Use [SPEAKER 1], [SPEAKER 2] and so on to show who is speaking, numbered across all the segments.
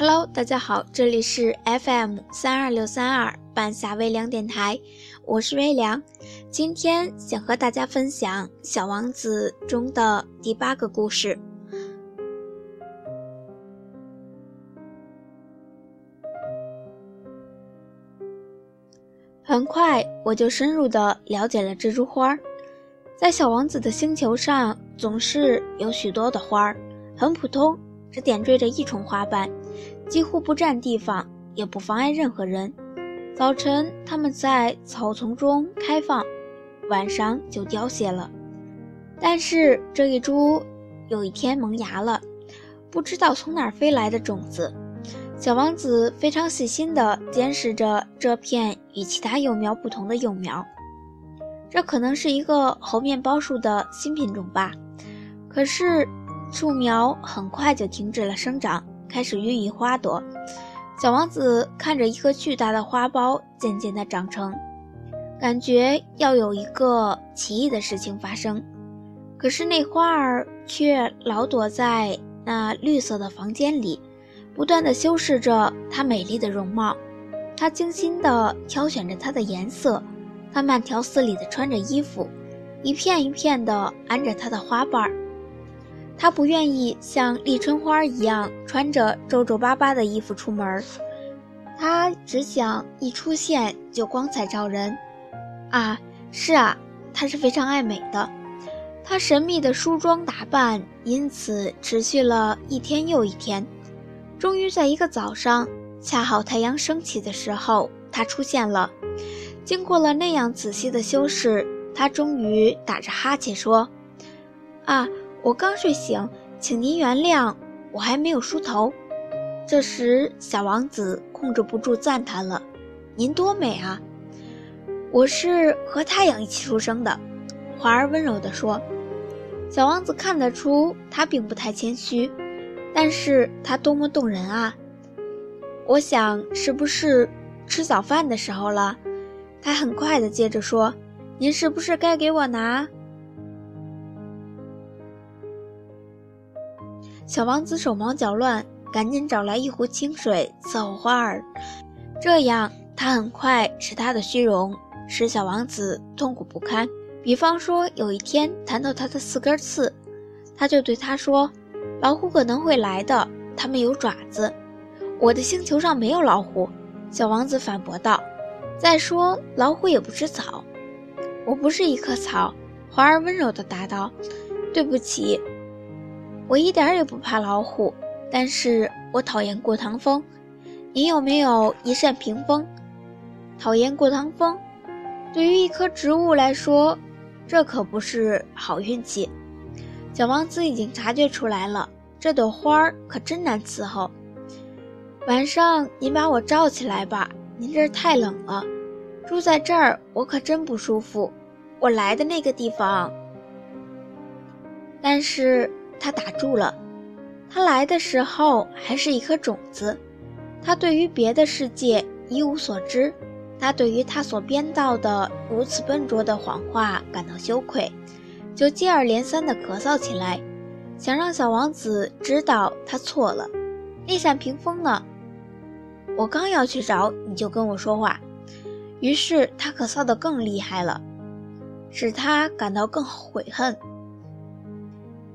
[SPEAKER 1] Hello，大家好，这里是 FM 三二六三二半夏微凉电台，我是微凉。今天想和大家分享《小王子》中的第八个故事。很快，我就深入的了解了蜘蛛花。在小王子的星球上，总是有许多的花儿，很普通，只点缀着一重花瓣。几乎不占地方，也不妨碍任何人。早晨，它们在草丛中开放，晚上就凋谢了。但是这一株有一天萌芽了，不知道从哪儿飞来的种子。小王子非常细心地监视着这片与其他幼苗不同的幼苗。这可能是一个猴面包树的新品种吧。可是，树苗很快就停止了生长。开始孕育花朵，小王子看着一个巨大的花苞渐渐地长成，感觉要有一个奇异的事情发生。可是那花儿却老躲在那绿色的房间里，不断地修饰着它美丽的容貌。它精心地挑选着它的颜色，它慢条斯理地穿着衣服，一片一片地安着它的花瓣儿。他不愿意像立春花一样穿着皱皱巴巴的衣服出门，他只想一出现就光彩照人。啊，是啊，他是非常爱美的。他神秘的梳妆打扮因此持续了一天又一天。终于在一个早上，恰好太阳升起的时候，他出现了。经过了那样仔细的修饰，他终于打着哈欠说：“啊。”我刚睡醒，请您原谅，我还没有梳头。这时，小王子控制不住赞叹了：“您多美啊！”我是和太阳一起出生的，花儿温柔地说。小王子看得出他并不太谦虚，但是他多么动人啊！我想，是不是吃早饭的时候了？他很快地接着说：“您是不是该给我拿？”小王子手忙脚乱，赶紧找来一壶清水伺候花儿。这样，他很快使他的虚荣使小王子痛苦不堪。比方说，有一天谈到他的四根刺，他就对他说：“老虎可能会来的，它们有爪子。”我的星球上没有老虎，小王子反驳道。再说，老虎也不吃草。我不是一棵草，花儿温柔地答道。对不起。我一点也不怕老虎，但是我讨厌过堂风。你有没有一扇屏风？讨厌过堂风，对于一棵植物来说，这可不是好运气。小王子已经察觉出来了，这朵花儿可真难伺候。晚上您把我罩起来吧，您这儿太冷了。住在这儿我可真不舒服。我来的那个地方，但是。他打住了。他来的时候还是一颗种子，他对于别的世界一无所知。他对于他所编造的如此笨拙的谎话感到羞愧，就接二连三地咳嗽起来，想让小王子知道他错了。那扇屏风呢？我刚要去找，你就跟我说话。于是他咳嗽得更厉害了，使他感到更悔恨。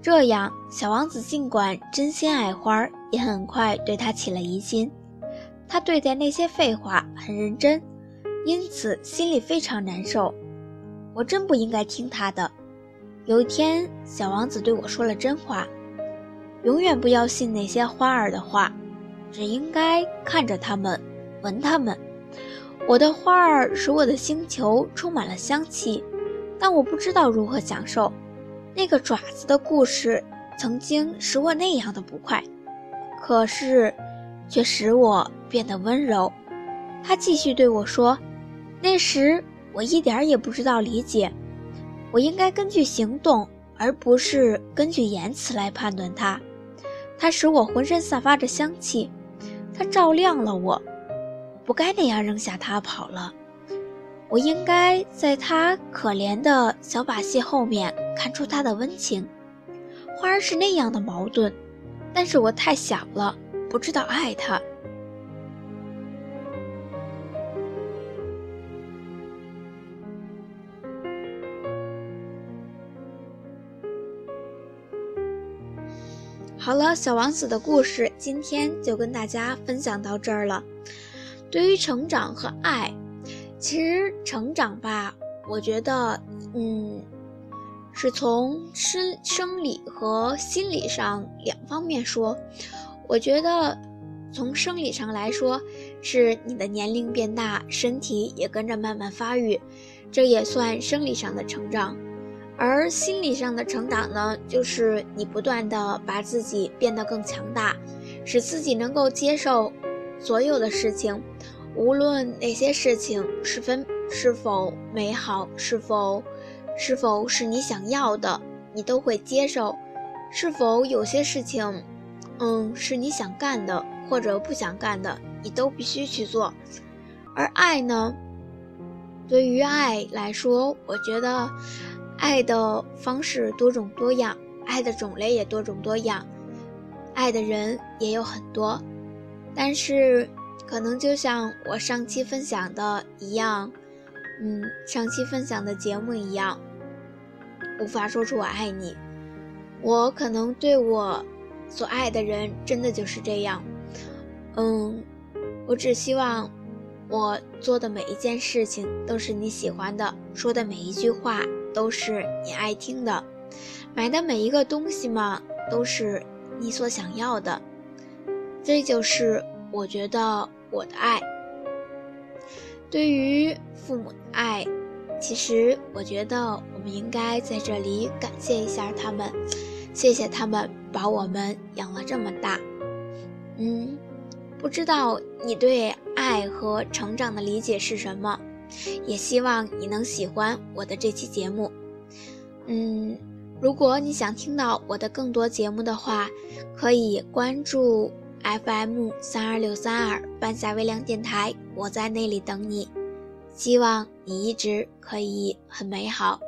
[SPEAKER 1] 这样，小王子尽管真心爱花儿，也很快对他起了疑心。他对待那些废话很认真，因此心里非常难受。我真不应该听他的。有一天，小王子对我说了真话：永远不要信那些花儿的话，只应该看着它们，闻它们。我的花儿使我的星球充满了香气，但我不知道如何享受。那个爪子的故事曾经使我那样的不快，可是，却使我变得温柔。他继续对我说：“那时我一点也不知道理解，我应该根据行动，而不是根据言辞来判断它。它使我浑身散发着香气，它照亮了我。我不该那样扔下它跑了。”我应该在他可怜的小把戏后面看出他的温情。花儿是那样的矛盾，但是我太小了，不知道爱他。好了，小王子的故事今天就跟大家分享到这儿了。对于成长和爱，其实成长吧，我觉得，嗯，是从生生理和心理上两方面说。我觉得，从生理上来说，是你的年龄变大，身体也跟着慢慢发育，这也算生理上的成长。而心理上的成长呢，就是你不断的把自己变得更强大，使自己能够接受所有的事情，无论哪些事情是分是否美好，是否是否是你想要的，你都会接受；是否有些事情，嗯，是你想干的或者不想干的，你都必须去做。而爱呢，对于爱来说，我觉得。爱的方式多种多样，爱的种类也多种多样，爱的人也有很多，但是可能就像我上期分享的一样，嗯，上期分享的节目一样，无法说出我爱你。我可能对我所爱的人真的就是这样，嗯，我只希望我做的每一件事情都是你喜欢的，说的每一句话。都是你爱听的，买的每一个东西嘛，都是你所想要的。这就是我觉得我的爱。对于父母的爱，其实我觉得我们应该在这里感谢一下他们，谢谢他们把我们养了这么大。嗯，不知道你对爱和成长的理解是什么？也希望你能喜欢我的这期节目。嗯，如果你想听到我的更多节目的话，可以关注 FM 三二六三二半夏微凉电台，我在那里等你。希望你一直可以很美好。